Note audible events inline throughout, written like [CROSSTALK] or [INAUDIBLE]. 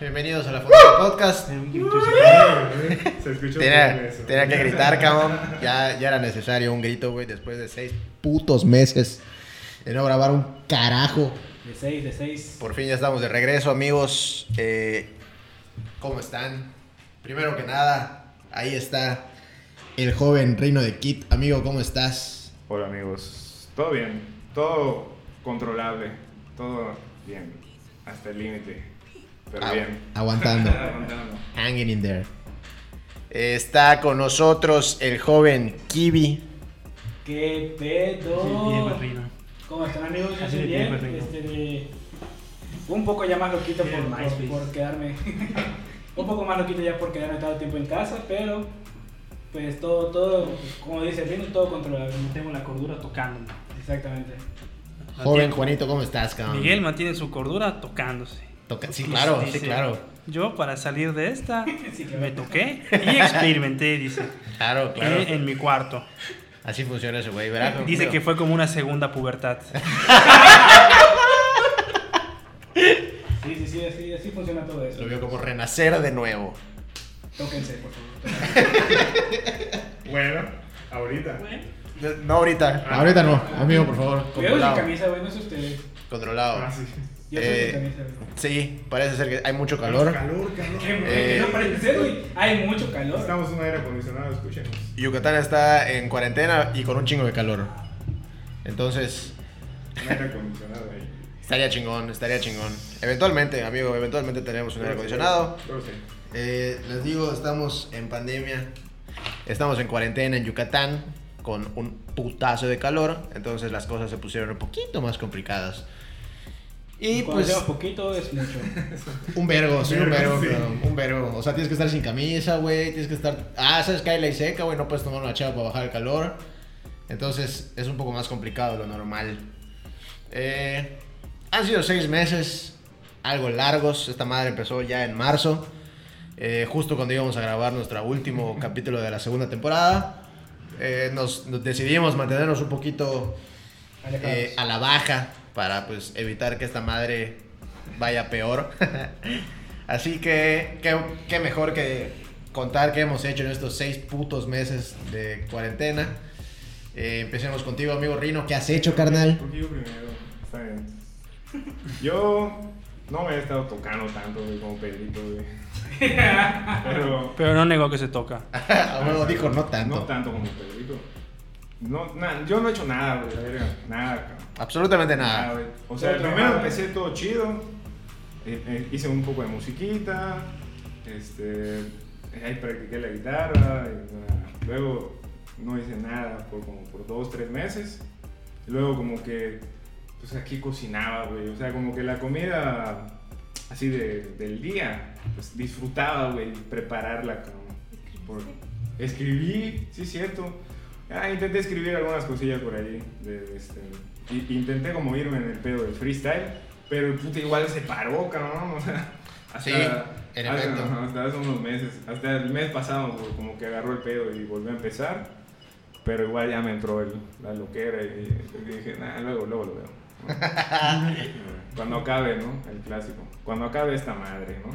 bienvenidos a la Fonda Podcast. Se escuchó Tenía, tenía que gritar, [LAUGHS] cabrón. Ya, ya era necesario un grito, güey, después de seis putos meses de no grabar un carajo. De 6, de 6. Por fin ya estamos de regreso, amigos. Eh, ¿Cómo están? Primero que nada, ahí está el joven reino de Kit. Amigo, ¿cómo estás? Hola amigos, todo bien, todo controlable, todo bien, hasta el límite, pero Agu- bien. Aguantando. [LAUGHS] Aguantando. Hanging in there. Está con nosotros el joven Kiwi. ¿Qué pedo? Sí, bien, Marrino. ¿Cómo están amigos? Yo de bien. Este, de- Un poco ya más loquito por, Bien, por, quedarme. [LAUGHS] un poco más loquito ya por quedarme tanto tiempo en casa, pero pues todo, todo, como dice Rino, todo controlable. Tengo la cordura tocándome. Exactamente. Joven Juanito, ¿cómo estás, cabrón? Miguel mantiene su cordura tocándose. Toca- Sí, claro, sí, claro. Yo para salir de esta [LAUGHS] Sí, claro. me toqué y experimenté, dice, Claro, claro. eh, en mi cuarto. Así funciona ese güey, ¿verdad? Dice que fue como una segunda pubertad. [LAUGHS] Sí, sí, sí, así, así funciona todo eso. Lo vio como renacer de nuevo. Tóquense, por favor. [LAUGHS] Bueno, ahorita. No ahorita. Ahorita no, amigo, por favor. Cuidado sin Controlado. camisa, güey, no sé ustedes. Controlado. Ah, sí. Yo soy Eh, sin camisa, güey. Sí, parece ser que hay mucho calor. Calor, calor. ¿Qué, Eh, no parece ser, güey? Hay mucho calor. Estamos en un aire acondicionado, escúchenos. Yucatán está en cuarentena y con un chingo de calor. Entonces, Un aire acondicionado ahí. [LAUGHS] estaría chingón, estaría chingón. Eventualmente, amigo, eventualmente tenemos un aire acondicionado. Yo lo sé. Eh, les digo, estamos en pandemia. Estamos en cuarentena en Yucatán con un putazo de calor. Entonces las cosas se pusieron un poquito más complicadas. Y Cuando pues llevas poquito es mucho. un vergo, sí, un vergo, Sí. un vergo. O sea, tienes que estar sin camisa, güey. Tienes que estar... Ah, sabes que hay ley seca, güey. No puedes tomar una chava para bajar el calor. Entonces es un poco más complicado de lo normal. Eh, han sido seis meses, algo largos. Esta madre empezó ya en marzo. eh, justo cuando íbamos a grabar nuestro último capítulo de la segunda temporada. Eh, nos, nos decidimos mantenernos un poquito eh, a la baja para pues evitar que esta madre vaya peor. [LAUGHS] Así que qué, qué mejor que contar qué hemos hecho en estos seis putos meses de cuarentena. Eh, empecemos contigo, amigo Rino. ¿Qué has hecho, carnal? ¿Por qué yo primero? Está bien. Yo no me he estado tocando tanto, güey, como Pedrito, güey. Pero Pero no negó que se toca. [LAUGHS] A huevo, dijo no tanto. No tanto como Pedrito. No, na- yo no he hecho nada, güey, la verga. Nada, cabrón. Absolutamente Nada, nada. güey. O sea, Pero primero nada. empecé todo chido. eh, eh, hice un poco de musiquita. Este. Ahí practiqué la guitarra. y, nada. luego no hice nada por como por dos, tres meses. Y luego como que. Pues aquí cocinaba, güey. O sea, como que la comida así de, del día. Pues disfrutaba, güey, prepararla, cabrón. Por- escribí, sí, cierto. Ah, intenté escribir algunas cosillas por ahí. De, este, y- intenté como irme en el pedo del freestyle, pero el puto igual se paró, cabrón. O sea, hasta, Sí, en hasta- efecto. ajá, hasta hace unos meses, hasta el mes pasado, como que agarró el pedo y volvió a empezar. Pero igual ya me entró el- la loquera y, y dije, nah, luego, luego lo veo. [LAUGHS] Cuando acabe, ¿no? El clásico. Cuando acabe esta madre, ¿no?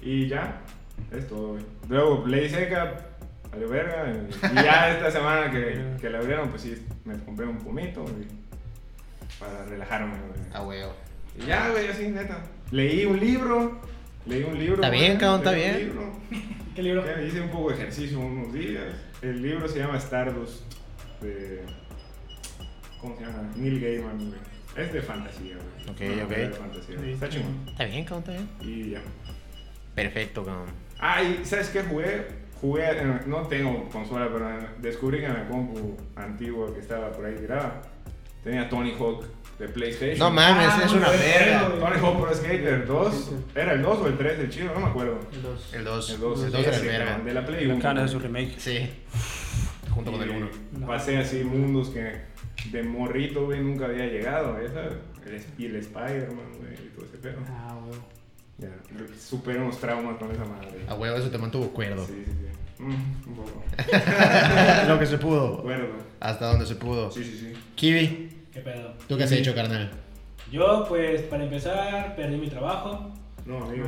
Y ya, es todo, güey. Luego, ley seca, valió verga. Y, y ya [LAUGHS] esta semana que, que la abrieron, pues sí, me compré un pomito y- para relajarme, güey. A huevo. Y ya, güey, así, neta. Leí un libro, leí un libro. Está güey, bien, cabrón, está bien. libro. ¿Qué libro? Ya hice un poco de ejercicio unos días. El libro se llama Stardust de. ¿Cómo se llama? Neil Gaiman, güey. Es de fantasía, güey. Ok, Una ok. novela de fantasía. Sí. Está chingón. Está bien, cabrón, está bien. Y ya. Perfecto, cabrón. Ah, y ¿sabes qué jugué? Jugué, en- no tengo consola, pero en- descubrí que en la compu antigua que estaba por ahí tirada, tenía Tony Hawk de PlayStation. No mames, Ah, es una verga. Tony Hawk Pro Skater 2. Sí, sí. ¿Era el 2 o el 3 el chido? No me acuerdo. El 2. El 2, El 2 era el ese, verga. cabrón, De la Play Lo 1. acaban de su remake. Sí. Junto con el 1. No. Pasé así mundos que de morrito, güey, nunca había llegado. Sabes, el, y el Spider-Man, güey, y todo ese pedo. Ah, huevo. Ya, superé unos traumas con esa madre. A huevo, eso te mantuvo cuerdo. Sí, sí, sí. Mm, un poco. [LAUGHS] Lo que se pudo. Acuerdo. Hasta donde se pudo. Sí, sí, sí. Kiwi, ¿Qué pedo? ¿tú qué has hecho, carnal? Yo, pues, para empezar, perdí mi trabajo. No, amigo.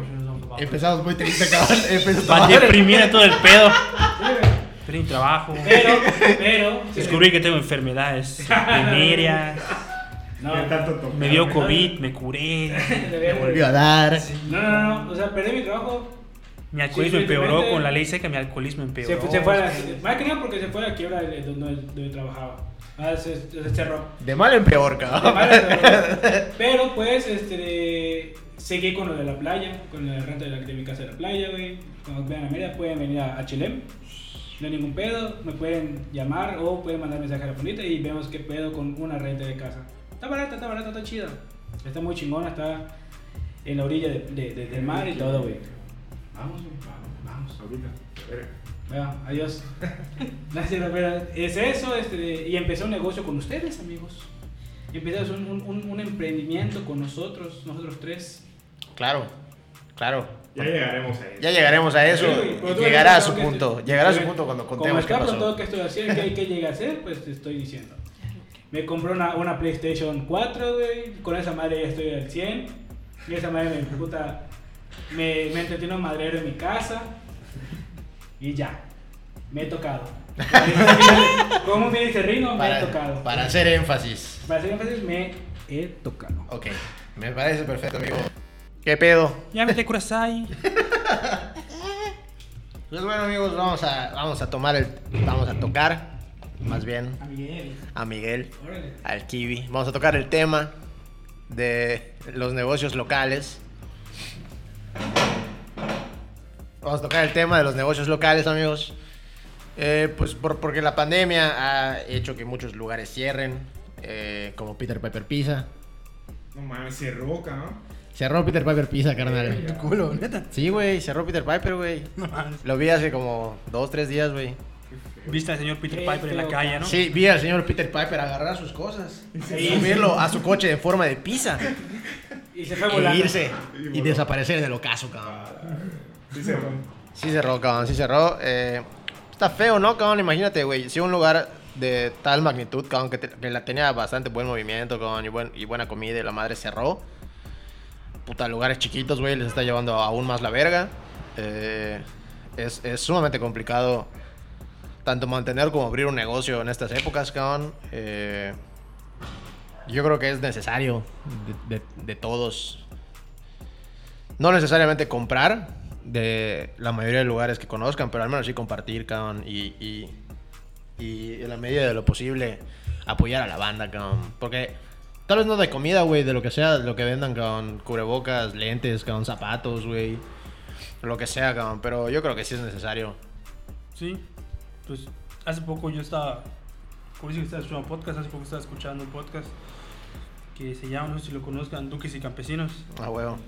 Empezamos muy triste, [LAUGHS] cabrón. Empezamos Para deprimir a todo el pedo. Perdí mi trabajo. Pero, pero. Descubrí que tengo enfermedades venéreas. No, ¿Qué tanto tocar? Me dio COVID, me curé. me volvió a dar. No, no, no. O sea, perdí mi trabajo. Mi alcoholismo Sí, empeoró con la ley seca, mi alcoholismo Se, empeoró. fue- se fue a la, más que nada porque se fue a la quiebra de donde, donde trabajaba. Ah, se, se cerró. De mal en peor, De cabrón. mala, pero, pero, pues, este, seguí con lo de la playa, con la renta de, la, de mi casa de la playa, güey. Cuando vean a Mérida pueden venir a, a Chilem. No hay ningún pedo, me pueden llamar o pueden mandar mensaje a la fundita y vemos qué pedo con una renta de casa. Está barata, está barata, está chida. Está muy chingona, está en la orilla de, de- de- del mar y todo, güey. Vamos, vamos, vamos. Ahorita. a ver. Bueno, adiós. [LAUGHS] Gracias, pero es eso, este, y empecé un negocio con ustedes, amigos. Y empezamos un, un- un emprendimiento con nosotros, nosotros tres. Claro, claro. Ya llegaremos a eso. Ya llegaremos a eso. Sí, llegará a su que- punto. Llegará a su punto cuando Como contemos qué está todo que estoy haciendo, que, que llega a hacer, pues te estoy diciendo. Me compré una, una PlayStation 4, güey. Con esa madre ya estoy al 100. Y esa madre me puta. Me, me entretiene un madrero en mi casa. Y ya. Me he tocado. Como me dice Rino, me he tocado. para hacer énfasis. Para hacer énfasis, me he tocado. Ok, me parece perfecto, amigo. ¿Qué pedo? Ya vete Kurasai. [LAUGHS] Pues bueno, amigos, vamos a, vamos a tomar el. Vamos a tocar, más bien, A Miguel. a Miguel, Órale. al Kiwi. Vamos a tocar el tema de los negocios locales. Vamos a tocar el tema de los negocios locales, amigos. Eh, pues por- porque la pandemia ha hecho que muchos lugares cierren, eh, como Peter Piper Pizza. No mames, se roca, ¿no? Cerró Peter Piper Pizza, carnal. Culo, neta. Sí, güey, cerró Peter Piper, güey. No mames. Lo vi hace como dos, tres días, güey. Viste al señor Peter Piper en la calle, ¿no? Sí, vi al señor Peter Piper agarrar sus cosas Sí. y subirlo a su coche de forma de pizza Y se fue e volando. irse Y desaparecer en el ocaso, cabrón. Sí se roca. Sí cerró, cabrón, sí cerró. Eh, está feo, ¿no, cabrón? Imagínate, güey, si un lugar de tal magnitud, cabrón, que, te- que la tenía bastante buen movimiento, cabrón, y, buen, y buena comida y la madre cerró. Puta, lugares chiquitos, güey, les está llevando aún más la verga. Eh, es, es sumamente complicado tanto mantener como abrir un negocio en estas épocas, cabrón. Eh, yo creo que es necesario de, de- todos. No necesariamente comprar de la mayoría de lugares que conozcan, pero al menos sí compartir, cabrón. Y, y, y en la medida de lo posible apoyar a la banda, cabrón. Porque tal vez no de comida, güey, de lo que sea, lo que vendan, cabrón. Cubrebocas, lentes, cabrón, zapatos, güey. Lo que sea, cabrón. Pero yo creo que sí es necesario. Sí, pues hace poco yo estaba, como dice que estaba escuchando un podcast, hace poco estaba escuchando un podcast que se llama, no sé si lo conozcan, Duques y Campesinos. Ah, huevo.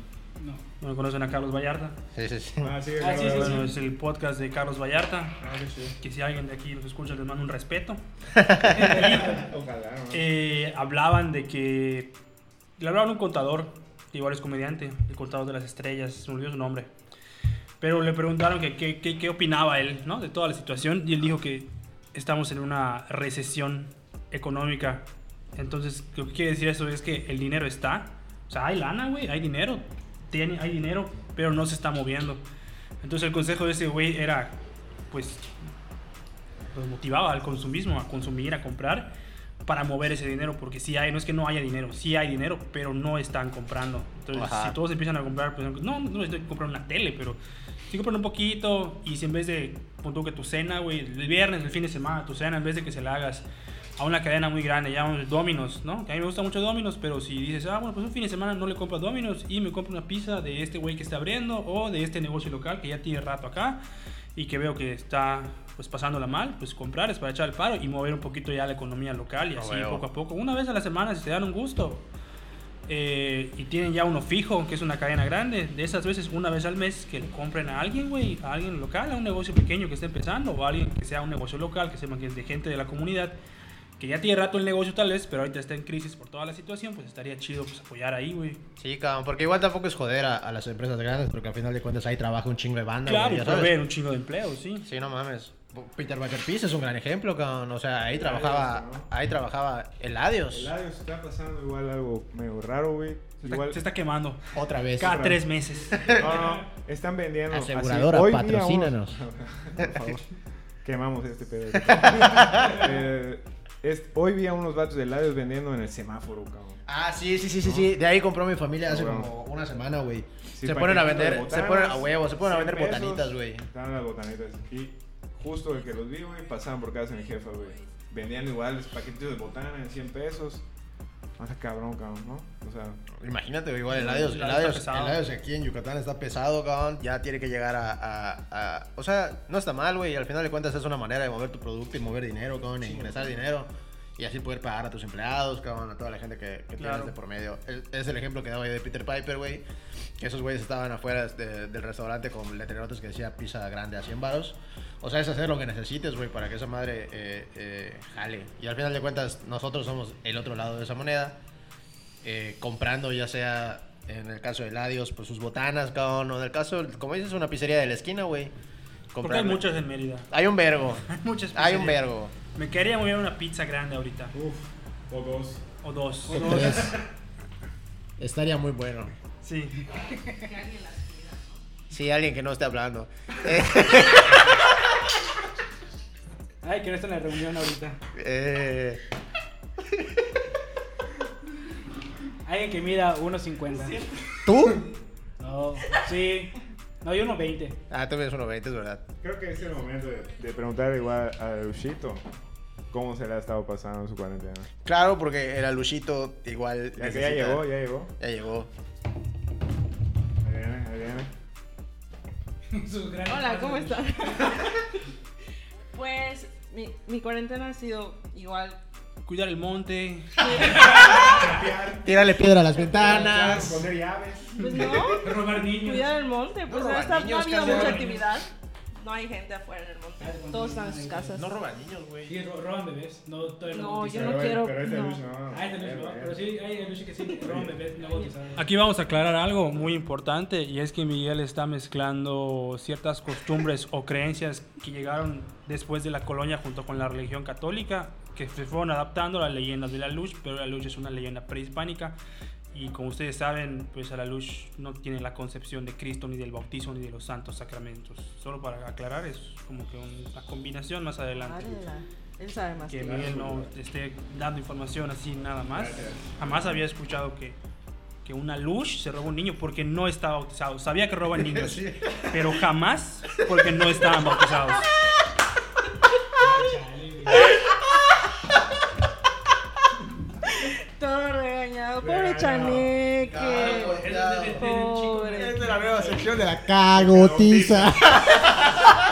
No. No conocen a Carlos Vallarta. Sí, sí, sí. Ah, sí, Ah, sí, sí, Bueno, es el podcast de Carlos Vallarta. Ah, sí, sí. Que si alguien de aquí los escucha, les mando un respeto. [LAUGHS] Ojalá, ¿no? Eh, hablaban de que. Le hablaban a un contador, que igual es comediante, el contador de las estrellas, se me olvidó su nombre. Pero le preguntaron que, qué opinaba él ¿no? de toda la situación y él dijo que estamos en una recesión económica. Entonces, lo que quiere decir eso es que el dinero está. O sea, hay lana, güey, hay dinero. Tiene, hay dinero, pero no se está moviendo. Entonces, el consejo de ese güey era, pues, los motivaba al consumismo, a consumir, a comprar, para mover ese dinero, porque si hay, no es que no haya dinero, sí hay dinero, pero no están comprando. Entonces, Ajá. si todos empiezan a comprar, pues, no, no necesito comprar una tele, pero sí compran un poquito, y si en vez de, pon tú que tu cena, güey, el viernes, el fin de semana, tu cena, en vez de que se la hagas a una cadena muy grande, llamamos Dominos, ¿no? Que a mí me gusta mucho Dominos, pero si dices, ah, bueno, pues un fin de semana no le compro a Dominos y me compro una pizza de este güey que está abriendo o de este negocio local que ya tiene rato acá y que veo que está pues pasándola mal, pues comprar es para echar el paro y mover un poquito ya la economía local y así huevo. poco a poco. Una vez a la semana si se dan un gusto eh, y tienen ya uno fijo, que es una cadena grande, de esas veces una vez al mes que le compren a alguien, güey, a alguien local, a un negocio pequeño que esté empezando o a alguien que sea un negocio local, que que es de gente de la comunidad que ya tiene rato el negocio tal vez, pero ahorita está en crisis por toda la situación, pues estaría chido pues apoyar ahí, güey. Sí, cabrón, porque igual tampoco es joder a, a las empresas grandes, porque al final de cuentas ahí trabaja un chingo de banda, Claro, güey, ya sabes. proveer un chingo de empleo, sí. Sí, no mames. Peter Baker Peace es un gran ejemplo, cabrón. O sea, ahí trabajaba, ¿no? ahí trabajaba Eladios. El audio se está pasando igual algo medio raro, güey. Se está, Igual, se está quemando. Otra vez. Cada otra tres vez. meses. [LAUGHS] no, no, están vendiendo. así, Aseguradora, hoy vi a unos- patrocínanos. [LAUGHS] Por favor. Quemamos este pedo. [LAUGHS] Eh, hoy vi a unos vatos de Ladios vendiendo en el semáforo, cabrón. Ah, sí, sí, sí, sí, sí. De ahí compró mi familia hace Cabrón. como una semana, güey. Sí, se ponen a vender, se botanas, ponen a huevo, se ponen a 100 vender pesos, botanitas, güey. Estaban las botanitas. Y justo el que los vi, güey, pasaban por casa de mi jefa, güey. Vendían igual paquetitos de botana en 100 pesos. Más cabrón, cabrón, ¿no? Sea, Imagínate, igual el Ladios, el pesado. el aquí en Yucatán está pesado, cabrón. Ya tiene que llegar a, a- a- O sea, no está mal, güey. Al final de cuentas es una manera de mover tu producto y mover dinero, cabrón, e ingresar dinero. Y así poder pagar a tus empleados, cabrón, a toda la gente que, que Claro. tienes de por medio. Es, es el ejemplo que daba ahí de Peter Piper, güey. Esos güeyes estaban afuera de- del restaurante con letrerotes que decía pizza grande a 100 baros. O sea, es hacer lo que necesites, güey, para que esa madre eh, eh, jale. Y al final de cuentas, nosotros somos el otro lado de esa moneda eh, comprando ya sea en el caso de Ladios pues sus botanas, cabrón, o en el caso, como dices, una pizzería de la esquina, güey. Porque hay muchas en Mérida. Hay un vergo. [LAUGHS] Hay muchas Hay un pizzerías. vergo. Me quedaría muy bien una pizza grande ahorita. uff, o dos. O dos. [LAUGHS] Estaría muy bueno. Sí. [LAUGHS] Sí, alguien que no esté hablando. Eh, Ay, que no está en la reunión ahorita. eh, Alguien que mida 1.50. ¿Tú? No, sí. No, yo 1.20. Ah, tú eres 1.20, es verdad. Creo que es el momento de, de preguntar igual a Luchito cómo se le ha estado pasando en su cuarentena. Claro, porque el aluchito igual. Ya que necesita- ya llegó, ya llegó. Ya llegó. Ahí viene, ahí viene. [LAUGHS] Hola, ¿cómo están? [LAUGHS] pues mi, mi cuarentena ha sido igual. Cuidar el monte. [LAUGHS] Tírale piedra a las ventanas. Poner llaves. Pues no, [LAUGHS] Robar niños. cuidar el monte, pues No ha habido mucha actividad. No hay gente afuera en el monte. Todos están en sus casas. No roban niños, güey. Sí, ro- roban bebés. No, no, yo no quiero- Pero este no. Lucho no. Pero sí, hay Luchi que sí roban bebés no bautizados. Aquí vamos a aclarar algo muy importante y es que Miguel está mezclando ciertas costumbres o creencias que llegaron después de la colonia junto con la religión católica que se fueron adaptando a las leyendas de la luz, pero la luz es una leyenda prehispánica y como ustedes saben, pues a la luz no tiene la concepción de Cristo ni del bautismo ni de los santos sacramentos. Solo para aclarar es como que una combinación más adelante. Él sabe más. que. Miguel no esté dando información así nada más. Jamás había escuchado que, que una luz se roba un niño porque no estaba bautizado. Sabía que roban niños, [LAUGHS] pero jamás porque no estaban bautizados. [LAUGHS] Chale, güey. Todo regañado. Pobre. Chaneque. Claro, Es de- de- de- chico, Pobre. Es la nueva sección de la cagotiza. [LAUGHS]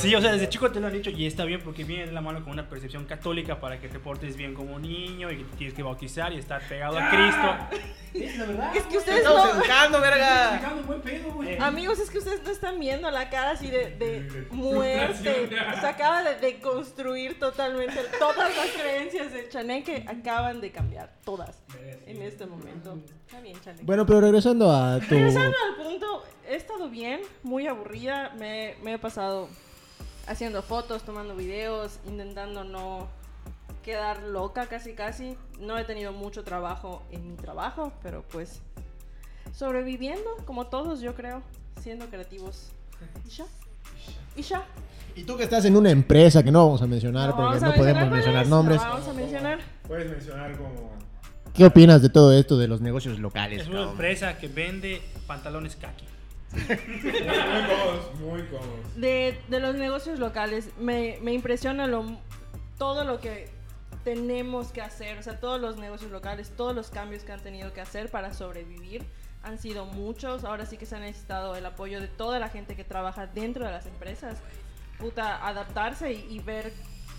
Sí, o sea, desde chico te lo han dicho y está bien porque viene de la mano con una percepción católica para que te portes bien como niño y que te tienes que bautizar y estar pegado a Cristo. Es la verdad. Es que ustedes Estamos no. educando, verga. Buen pedo, güey. Amigos, es que ustedes no están viendo la cara así de, de muerte. Se acaba de, de construir totalmente todas las creencias de Chaneque acaban de cambiar, todas, en este momento. Está bien, Chaneque. Bueno, pero regresando a tu. Regresando al punto, he estado bien, muy aburrida. Me, me he pasado haciendo fotos, tomando videos, intentando no quedar loca casi casi. No he tenido mucho trabajo en mi trabajo, pero pues sobreviviendo, como todos yo creo, siendo creativos. Y ya. Y ya. Y tú que estás en una empresa que no vamos a mencionar No porque no podemos mencionar es, nombres. no vamos a mencionar. Puedes mencionar como. ¿Qué opinas de todo esto de los negocios locales? Es una cabrón? empresa que vende pantalones kaki. Muy cómodos, muy cómodos. de, de los negocios locales, me, me impresiona lo, todo lo que tenemos que hacer, o sea, todos los negocios locales, todos los cambios que han tenido que hacer para sobrevivir. Han sido muchos, ahora sí que se ha necesitado el apoyo de toda la gente que trabaja dentro de las empresas. Puta, adaptarse y, y ver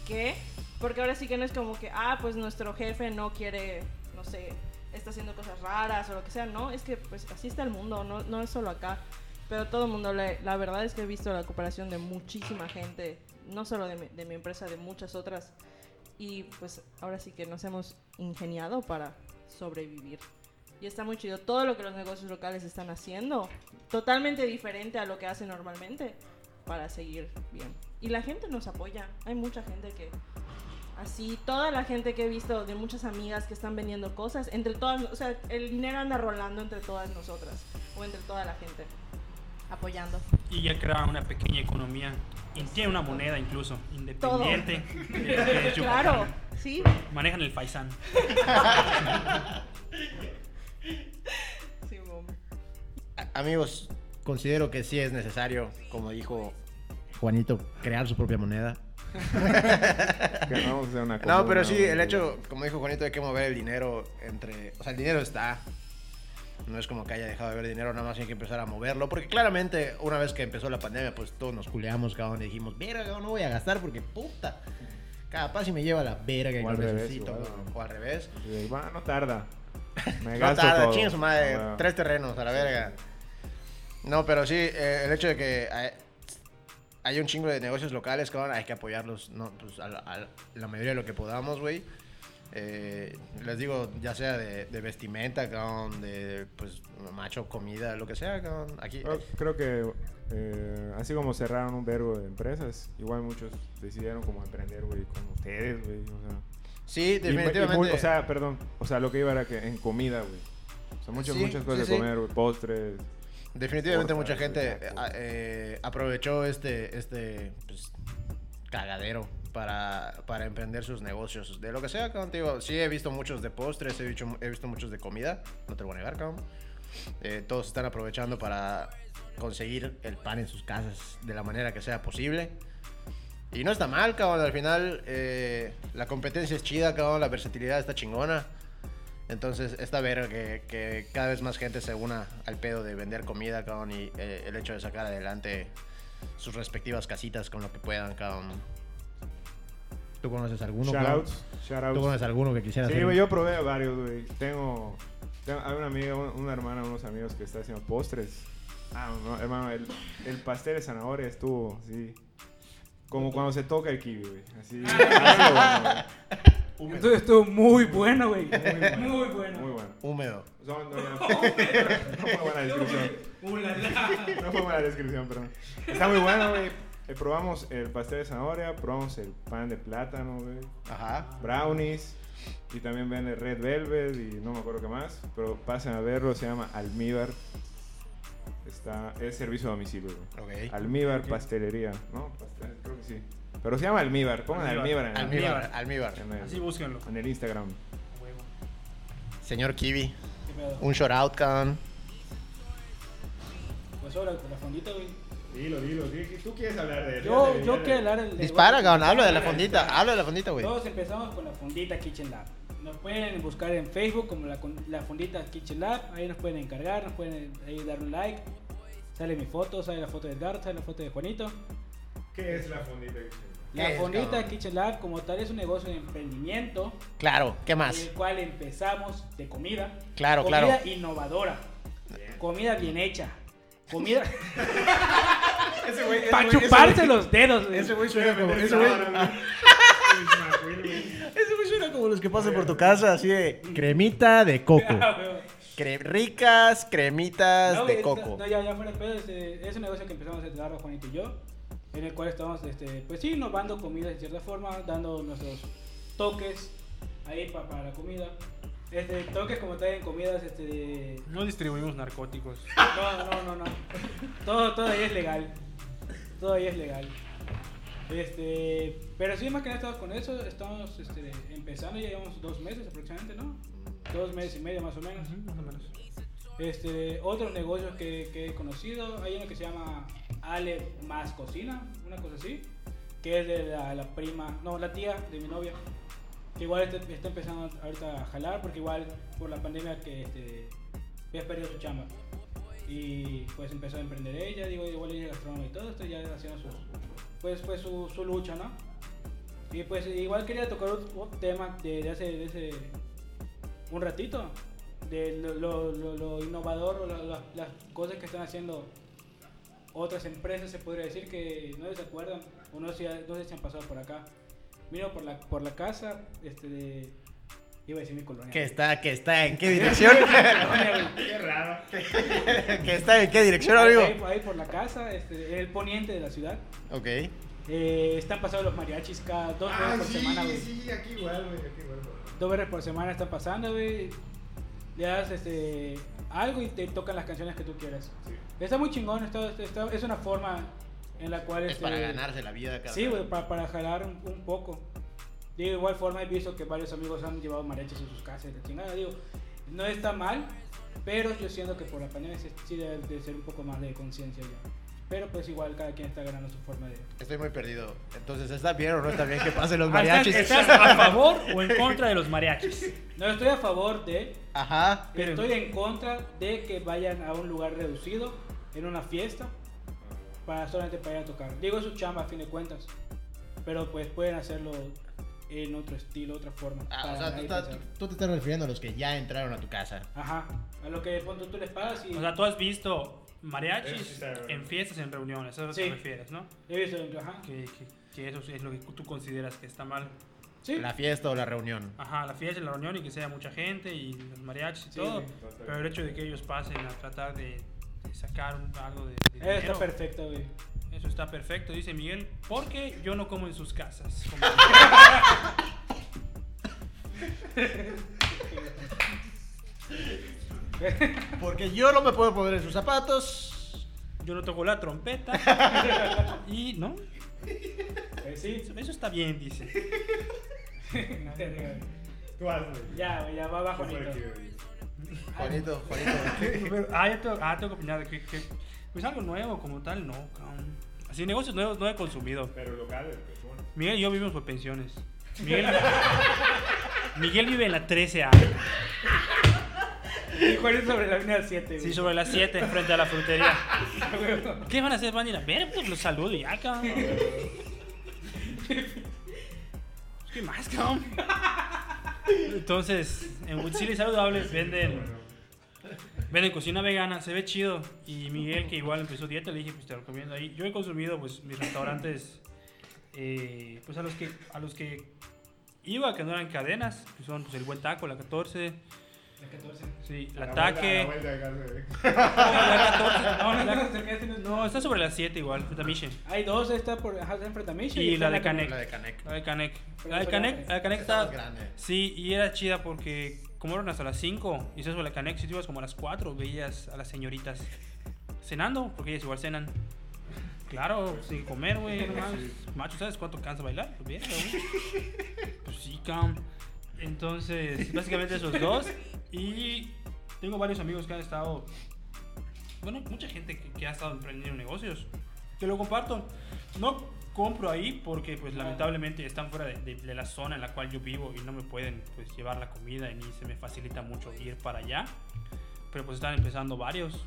qué, porque ahora sí que no es como que, ah, pues nuestro jefe no quiere, no sé, está haciendo cosas raras o lo que sea, no, es que pues así está el mundo, no, no es solo acá. Pero todo el mundo, la verdad es que he visto la cooperación de muchísima gente, no solo de mi, de mi empresa, de muchas otras. Y pues ahora sí que nos hemos ingeniado para sobrevivir. Y está muy chido. Todo lo que los negocios locales están haciendo, totalmente diferente a lo que hacen normalmente, para seguir bien. Y la gente nos apoya. Hay mucha gente que así, toda la gente que he visto de muchas amigas que están vendiendo cosas, entre todas, o sea, el dinero anda rolando entre todas nosotras o entre toda la gente apoyando. Y ya crearon una pequeña economía. Y tiene una moneda incluso, independiente. de- de Yucatán. Claro, sí. Manejan el Faisán. Sí, Amigos, considero que sí es necesario, como dijo Juanito, crear su propia moneda. Vamos a hacer una No, comuna, pero sí, el hecho, como dijo Juanito, hay que mover el dinero entre... O sea, el dinero está. No es como que haya dejado de haber dinero, nada más hay que empezar a moverlo. Porque claramente, una vez que empezó la pandemia, pues todos nos culeamos, cabrón, y dijimos, verga, cabrón, no voy a gastar porque puta. Capaz si me lleva la verga y O no al revés, necesito, ¿no? O al revés. Y, Va, no tarda. [LAUGHS] Me No gasto tarda, su madre, Ah, tres terrenos a la verga. No, pero sí, eh, el hecho de que hay, hay un chingo de negocios locales, cabrón, hay que apoyarlos, no, pues, a, la, a la- mayoría de lo que podamos, güey. Eh, les digo, ya sea de, de vestimenta, cabrón, de, pues, macho, comida, lo que sea, cabrón. Aquí, Creo, creo que eh, así como cerraron un verbo de empresas, igual muchos decidieron como emprender, güey, con ustedes, güey. O sea, sí, Y- y definitivamente. muy- o sea, perdón, o sea, lo que iba era que en comida, güey. O sea, muchas, Sí, muchas cosas sí, de sí. comer, güey, postres. Definitivamente mucha gente exacto. eh, eh, aprovechó este, este pues, cagadero para, para emprender sus negocios. De lo que sea, cabrón, te digo, sí he visto muchos de postres, he visto, he visto muchos de comida, no te lo voy a negar, cabrón. Eh, todos están aprovechando para conseguir el pan en sus casas de la manera que sea posible. Y no está mal, cabrón, al final eh, la competencia es chida, cabrón, la versatilidad está chingona. Entonces, está ver que, que cada vez más gente se una al pedo de vender comida, cabrón, y eh, el hecho de sacar adelante sus respectivas casitas con lo que puedan, cabrón. ¿Tú conoces alguno? Shoutouts, shoutouts. ¿Tú conoces alguno que quisiera Sí, hacer? güey, yo probé varios, güey. Tengo, tengo- hay una amiga, una, hermana, unos amigos que está haciendo postres. Ah, no, hermano, el, el pastel de zanahoria estuvo, sí. Como cuando se toca el kiwi, güey. Así, [LAUGHS] así Entonces estuvo muy bueno, güey. Muy bueno. Muy bueno. [LAUGHS] Húmedo. No, fue buena descripción. No fue buena descripción, perdón. Está muy bueno, güey. Eh, probamos el pastel de zanahoria, probamos el pan de plátano, güey. Ajá. brownies y también vende red velvet y no me acuerdo qué más, pero pasen a verlo, se llama Almíbar. Está, es servicio a domicilio, güey. Ok. Almíbar pastelería, ¿no? Pastel, creo que sí. Pero se llama Almíbar, pongan Almíbar, Almíbar. en, Almíbar, almíbar. en el, Así búsquenlo. en el Instagram. Huevo. Señor Kiwi, ¿Qué pedo? un shout out, cabrón. Pues ahora con la fondita, güey. Dilo, dilo, tú quieres hablar de Yo, yo quiero hablar del Dispara, cabrón, habla de la fondita, habla de la fondita, güey. Todos empezamos con la fundita Kitchen Lab. Nos pueden buscar en Facebook como la, con- la fundita Kitchen Lab. Ahí nos pueden encargar, nos pueden ahí dar un like. Sale mi foto, sale la foto de Edgar, sale la foto de Juanito. ¿Qué es la fondita? La ¿Qué es, fundita cabrón? Kitchen Lab como tal es un negocio de emprendimiento Claro, ¿qué en más? el cual empezamos de comida. Claro, comida claro. innovadora. Comida bien hecha. Comida [LAUGHS] Ese güey, para chuparse los dedos. Ese güey suena como. Ese güey, ese güey suena como los que pasan por tu casa, así de cremita de coco. [LAUGHS] Ah. Cre- ricas cremitas No, de coco. no, ya, ya fuera de pedo, este, es un negocio que empezamos a Eduardo, Juanito y yo, en el cual estamos, este, pues sí, innovando comida de cierta forma, dando nuestros toques ahí pa- para la comida. Este, toques como tal en comidas, este, de- No distribuimos narcóticos. no, no, no, no. Todo, todo ahí es legal. Todo ahí es legal. Este, pero sí, más que nada estamos con eso, estamos este, empezando, ya llevamos dos meses aproximadamente, ¿no? Dos meses y medio más o menos. Más o menos. Este, otros negocios que, que he conocido, hay uno que se llama Ale Más Cocina, una cosa así, que es de la, prima, no, la tía de mi novia, que igual está, empezando ahorita a jalar, porque igual por la pandemia que este, había perdido su chamba. Y pues empezó a emprender ella, digo, igual ella es gastrónoma y todo esto, ya haciendo su, pues, pues su, su lucha, ¿no? Y pues igual quería tocar un tema de, hace, de un ratito, de lo, lo- innovador las cosas que están haciendo otras empresas, se podría decir que no se acuerdan o no sé, no sé si han pasado por acá. Vino por la, por la casa este, de- Iba a decir mi colonia. ¿Que está, que está en qué [LAUGHS] dirección? Qué raro. [LAUGHS] ¿Que está en qué dirección, amigo? ahí- ahí por la casa, este, el poniente de la ciudad. Ok. Eh, están pasando los mariachis cada dos veces Ah, por sí, semana, güey. sí, aquí igual, güey, aquí igual. Dos veces por semana están pasando, güey. Le das este, algo y te tocan las canciones que tú quieras. Sí. Está muy chingón, está, está- es una forma en la cual... Es este, para ganarse la vida, Sí, güey, para, para jalar un, un poco. De igual forma he visto que varios amigos han llevado mariachis en sus casas, de chingada. Digo, no está mal, pero yo siento que por la pandemia sí- sí debe de ser un poco más de conciencia ya. Pero pues igual cada quien está ganando su forma de... Estoy muy perdido. Entonces, ¿está bien o no está bien que pasen los Ah, ¿Estás, mariachis? estás a favor o en [LAUGHS] contra de los mariachis? [LAUGHS] No estoy a favor de, Ajá. Pero- estoy en contra de que vayan a un lugar reducido, en una fiesta, para solamente para ir a tocar. Digo, es su chamba a fin de cuentas, pero pues pueden hacerlo en otro estilo, otra forma. Ah, o sea, tú, estás- pensar. tú te estás refiriendo a los que ya entraron a tu casa. Ajá, a lo que de pronto tú les pagas y... O sea, tú has visto mariachis está en fiestas, en reuniones, a eso Sí. te refieres, ¿no? He visto, ajá. Que, que, que eso es lo que tú consideras que está mal. Sí. La fiesta o la reunión. Ajá, la fiesta y la reunión y que sea mucha gente y los mariachis y Sí, todo. Pero el hecho de que ellos pasen a tratar de, de sacar un- algo de, de Está dinero, perfecto, güey. eso está perfecto, dice Miguel, porque yo no como en sus casas. [LAUGHS] [LAUGHS] [LAUGHS] Porque yo no me puedo poner en sus zapatos. yo no toco la trompeta. [LAUGHS] y, ¿no? Eh, sí. Eso, eso está bien, dice. [LAUGHS] Tú hazlo. ya, güey, ya va abajo. Juanito, Juanito. Ah, yo tengo, ah, tengo que opinar de que, que- Pues algo nuevo como tal, no, cabrón. Así, negocios nuevos no he consumido. Pero locales, pues bueno. Miguel y yo vivimos por pensiones. Miguel, Miguel vive en la 13A. Y Juárez sobre la línea 7, güey. Sí, sobre las 7, frente a la frutería. [LAUGHS] ¿Qué van a hacer? Van a ir a ver, pues los saludo ya, cabrón. [LAUGHS] ¿Qué más, cabrón? Entonces, en Huitzili Saludables venden, venden cocina vegana, se ve chido. Y Miguel, que igual empezó dieta, le dije, pues te recomiendo ahí. Yo he consumido, pues, mis restaurantes, eh, pues a los que a los que iba, que no eran cadenas, que son pues, el Buen Taco, la 14, La 14. sí, la Ataque. vuelta- a la vuelta de casa, [LAUGHS] La 14, [LAUGHS] No, está sobre las 7 igual, Futamiche. Hay dos, está por ajá, está en Fretamiche Y está la de Canec. La de Canec. La de Canec. Pero La de grande. la de Canec Está grande. Sí, y era chida porque como eran hasta las 5 y eso sobre la Canec, si tú ibas como a las 4, veías a las señoritas cenando, porque ellas igual cenan. Claro, sin comer, güey. Macho, ¿sabes cuánto cansa bailar? Pues bien, güey. Pues sí, cam. Entonces, [LAUGHS] básicamente esos dos. Y tengo varios amigos que han estado. Bueno, mucha gente que, que ha estado emprendiendo negocios. Que lo comparto. No compro ahí porque, pues, lamentablemente están fuera de, de- de la zona en la cual yo vivo y no me pueden, pues, llevar la comida y ni se me facilita mucho ir para allá. Pero, pues, están empezando varios.